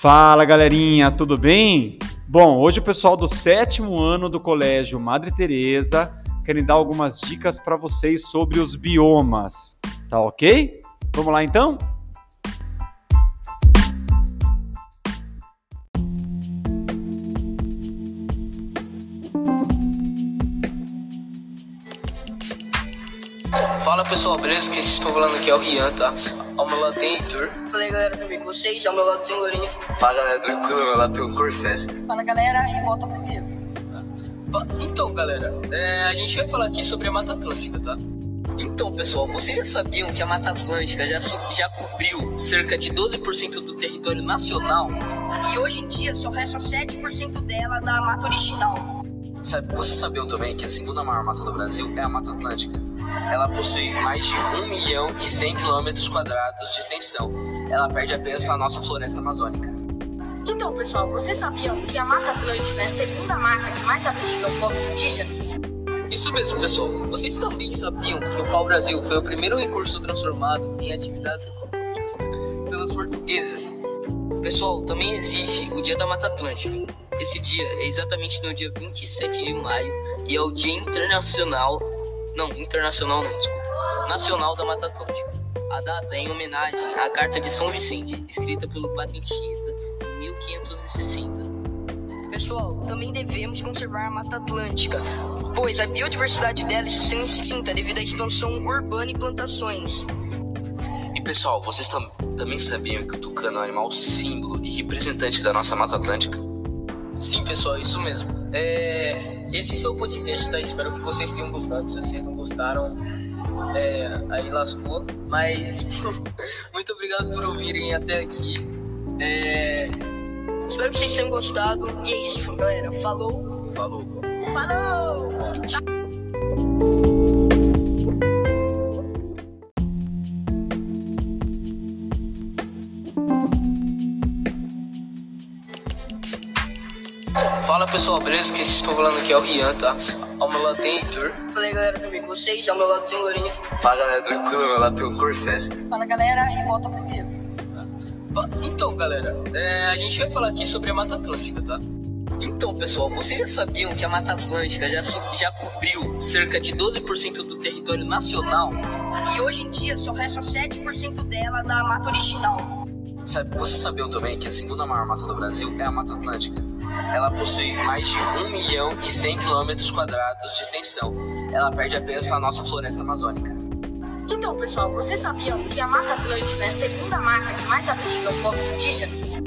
Fala galerinha, tudo bem? Bom, hoje o pessoal do sétimo ano do Colégio Madre Teresa querem dar algumas dicas para vocês sobre os biomas, tá ok? Vamos lá então? Fala pessoal, beleza? Quem vocês estão falando aqui é o Rian, tá? Ao meu lado tem Heitor. Fala aí galera, tudo bem com vocês? Ao meu lado tem o Lourinho. Fala galera, tranquilo, ao meu lado tem o Corcel. Fala galera, e volta pro Rio. Então, galera, é, a gente vai falar aqui sobre a Mata Atlântica, tá? Então, pessoal, vocês já sabiam que a Mata Atlântica já, já cobriu cerca de 12% do território nacional? E hoje em dia só resta 7% dela da mata original. Sabe, vocês sabiam também que a segunda maior mata do Brasil é a Mata Atlântica? Ela possui mais de 1 milhão e 100 quilômetros quadrados de extensão. Ela perde apenas para a nossa floresta amazônica. Então, pessoal, vocês sabiam que a Mata Atlântica é a segunda mata que mais abriga povos indígenas? Isso mesmo, pessoal. Vocês também sabiam que o pau-brasil foi o primeiro recurso transformado em atividades econômicas pelos portugueses? Pessoal, também existe o Dia da Mata Atlântica. Esse dia é exatamente no dia 27 de maio e é o Dia Internacional. Não, internacional não, desculpa. Nacional da Mata Atlântica. A data é em homenagem à Carta de São Vicente, escrita pelo Padre Anchieta em 1560. Pessoal, também devemos conservar a Mata Atlântica, pois a biodiversidade dela está sendo extinta devido à expansão urbana e plantações. E pessoal, vocês tam também sabiam que o tucano é um animal símbolo e representante da nossa Mata Atlântica? Sim, pessoal, isso mesmo. É, esse foi o podcast, tá? Espero que vocês tenham gostado. Se vocês não gostaram, é, aí lascou. Mas muito obrigado por ouvirem até aqui. É, Espero que vocês tenham gostado. E é isso, galera. Falou. Falou. Falou! Tchau! Fala pessoal, beleza? Vocês estão falando aqui é o Rian, tá? Ao meu lado tem Heitor. Fala aí galera, tudo bem com vocês? Ao meu lado tem o Lourinho. Fala galera, tranquilo, ao meu lado tem o Corcel. Fala galera, e volta pro Rio. Então, galera, é, a gente vai falar aqui sobre a Mata Atlântica, tá? Então, pessoal, vocês já sabiam que a Mata Atlântica já, já cobriu cerca de 12% do território nacional? E hoje em dia só resta 7% dela da mata original. Sabe, vocês sabiam também que a segunda maior mata do Brasil é a Mata Atlântica? Ela possui mais de 1 milhão e 100 quilômetros quadrados de extensão. Ela perde apenas para a nossa floresta amazônica. Então, pessoal, vocês sabiam que a Mata Atlântica é a segunda mata que mais abriga povos indígenas?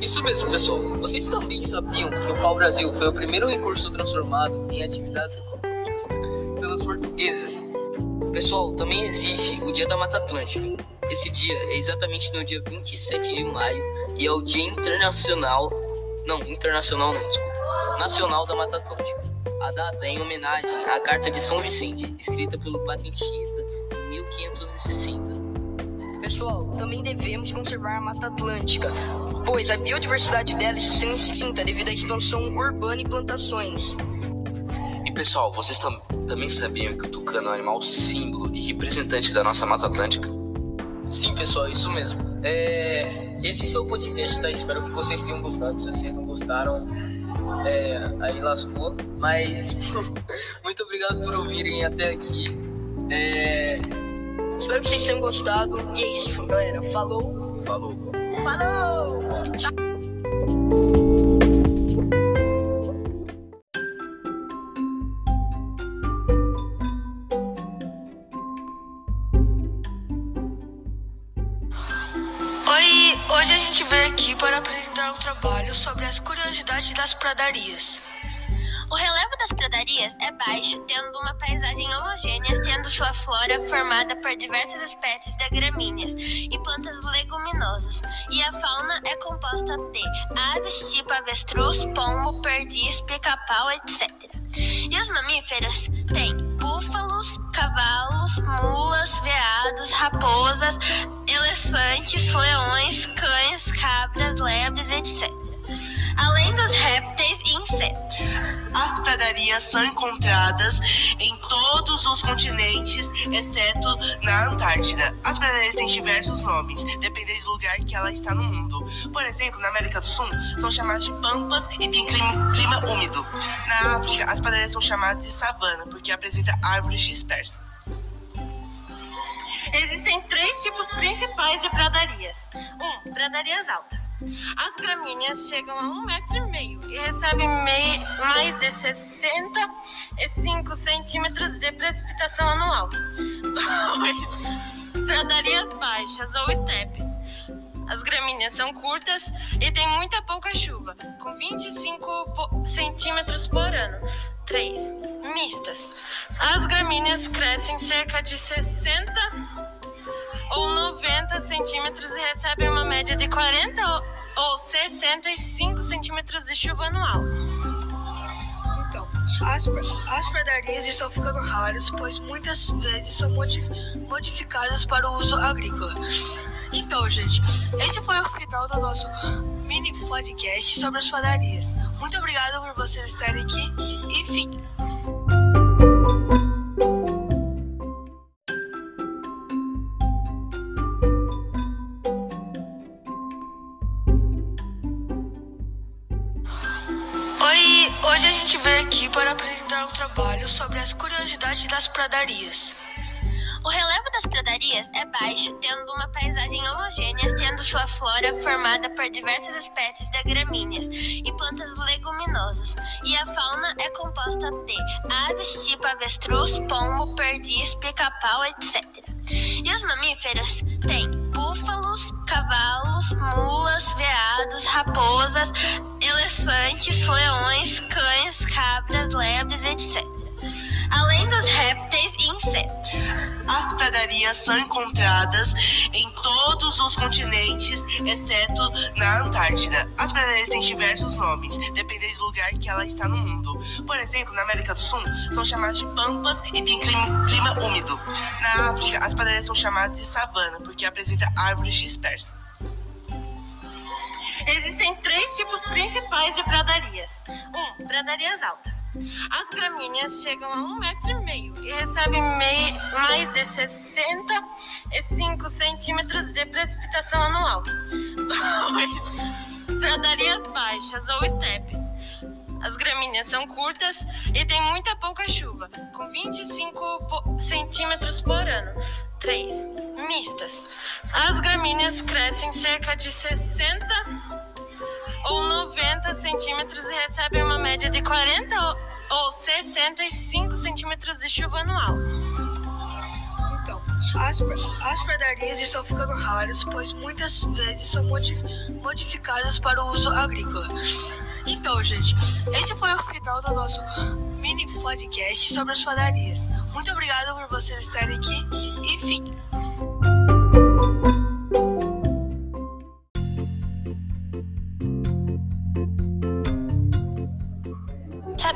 Isso mesmo, pessoal. Vocês também sabiam que o pau-brasil foi o primeiro recurso transformado em atividades econômicas pelos portugueses? Pessoal, também existe o Dia da Mata Atlântica. Esse dia é exatamente no dia 27 de maio e é o Dia Internacional. Não, internacional não, desculpa. Nacional da Mata Atlântica. A data é em homenagem à Carta de São Vicente, escrita pelo Padre Anchieta em 1560. Pessoal, também devemos conservar a Mata Atlântica, pois a biodiversidade dela está sendo extinta devido à expansão urbana e plantações. E pessoal, vocês tam também sabiam que o tucano é um animal símbolo e representante da nossa Mata Atlântica? Sim, pessoal, isso mesmo. É, esse foi o podcast, tá? Espero que vocês tenham gostado. Se vocês não gostaram, é, aí lascou. Mas muito obrigado por ouvirem até aqui. É, Espero que vocês tenham gostado. E é isso, galera. Falou! Falou. Falou! Tchau! Veio aqui para apresentar um trabalho sobre as curiosidades das pradarias. O relevo das pradarias é baixo, tendo uma paisagem homogênea, tendo sua flora formada por diversas espécies de gramíneas e plantas leguminosas, e a fauna é composta de aves tipo avestruz, pombo, perdiz, pica-pau, etc. E os mamíferos têm cavalos, mulas, veados, raposas, elefantes, leões, cães, cabras, lebres, etc. Além dos répteis e insetos. As pradarias são encontradas em todos os continentes exceto na Antártida. As pradarias têm diversos nomes, dependendo do lugar que ela está no mundo. Por exemplo, na América do Sul, são chamadas de pampas e tem clima, clima úmido. Na África, as pradarias são chamadas de savana, porque apresenta árvores dispersas. Existem três tipos principais de pradarias. 1. Um, pradarias altas. As gramíneas chegam a um metro e meio e recebem mei, mais de 65 centímetros de precipitação anual. 2. Pradarias baixas ou estepes. As gramíneas são curtas e têm muita pouca chuva, com 25 centímetros por ano. 3. As gramíneas crescem cerca de 60 ou 90 centímetros e recebem uma média de 40 ou 65 centímetros de chuva anual. Então, as, as pradarias estão ficando raras, pois muitas vezes são modif modificadas para o uso agrícola. Então, gente, esse foi o final do nosso mini podcast sobre as padarias. Muito obrigado por vocês estarem aqui e hoje a gente veio aqui para apresentar um trabalho sobre as curiosidades das pradarias. O relevo das pradarias é baixo, tendo uma paisagem homogênea, tendo sua flora formada por diversas espécies de gramíneas e plantas leguminosas, e a fauna é composta de aves tipo avestruz, pombo, perdiz, pica-pau, etc. E os mamíferos têm cavalos, mulas, veados, raposas, elefantes, leões, cães, cabras, lebres, etc. Além dos répteis e insetos. As pradarias são encontradas em todos os continentes, exceto na Antártida. As pradarias têm diversos nomes, dependendo do lugar que ela está no mundo. Por exemplo, na América do Sul, são chamadas de pampas e tem clima, clima úmido. Na África, as pradarias são chamadas de savana, porque apresenta árvores dispersas. Existem três tipos principais de pradarias. 1. Um, pradarias altas. As gramíneas chegam a um metro e meio e recebem mei, mais de 65 centímetros de precipitação anual. 2. Pradarias baixas ou estepes. As gramíneas são curtas e têm muita pouca chuva, com 25 centímetros por ano. 3. Mistas. As gramíneas crescem cerca de 60 ou 90 centímetros e recebem uma média de 40 ou 65 centímetros de chuva anual. Então, as, as pradarias estão ficando raras, pois muitas vezes são modif modificadas para o uso agrícola. Então, gente, esse foi o final do nosso mini podcast sobre as padarias. Muito obrigado por vocês estarem aqui e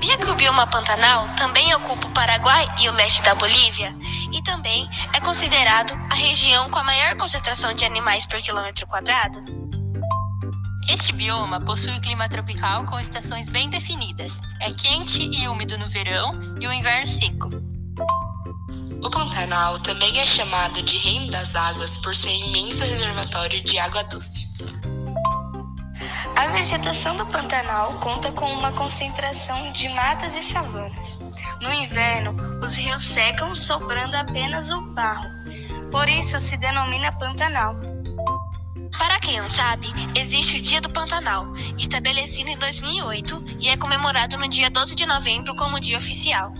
Sabia que o bioma Pantanal também ocupa o Paraguai e o leste da Bolívia? E também é considerado a região com a maior concentração de animais por quilômetro quadrado? Este bioma possui um clima tropical com estações bem definidas. É quente e úmido no verão e o inverno seco. O Pantanal também é chamado de Reino das Águas por ser imenso reservatório de água doce. A vegetação do Pantanal conta com uma concentração de matas e savanas. No inverno, os rios secam, sobrando apenas o barro. Por isso se denomina Pantanal. Para quem não sabe, existe o Dia do Pantanal, estabelecido em 2008 e é comemorado no dia 12 de novembro como dia oficial.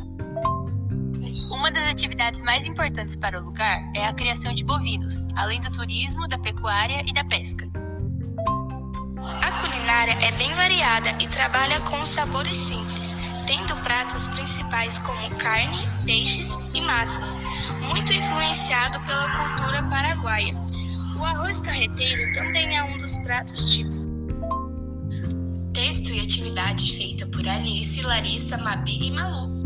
Uma das atividades mais importantes para o lugar é a criação de bovinos, além do turismo, da pecuária e da pesca. A culinária é bem variada e trabalha com sabores simples, tendo pratos principais como carne, peixes e massas, muito influenciado pela cultura paraguaia. O arroz carreteiro também é um dos pratos típicos. Texto e atividade feita por Alice, Larissa, Mabi e Malu.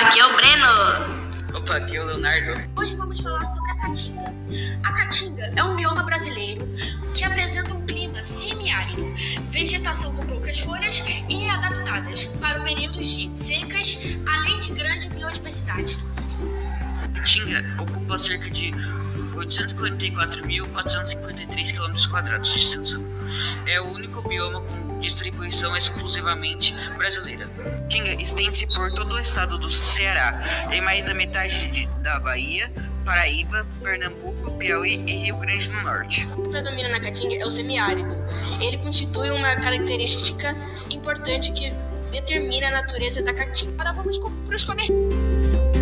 Aqui é o Pedro. Opa, aqui é o Breno. Opa, aqui é o Leonardo. Hoje vamos falar sobre a Caatinga. A Caatinga é um bioma brasileiro que apresenta um clima semiárido, vegetação com poucas folhas e adaptadas para períodos de secas, além de grande biodiversidade. A Caatinga ocupa cerca de 844.453 km de extensão. É o único bioma com distribuição exclusivamente brasileira. Tinga estende-se por todo o estado do Ceará, tem mais da metade de, da Bahia, Paraíba, Pernambuco, Piauí e Rio Grande do Norte. O que predomina na Caatinga é o semiárido. Ele constitui uma característica importante que determina a natureza da Caatinga. Agora vamos para os.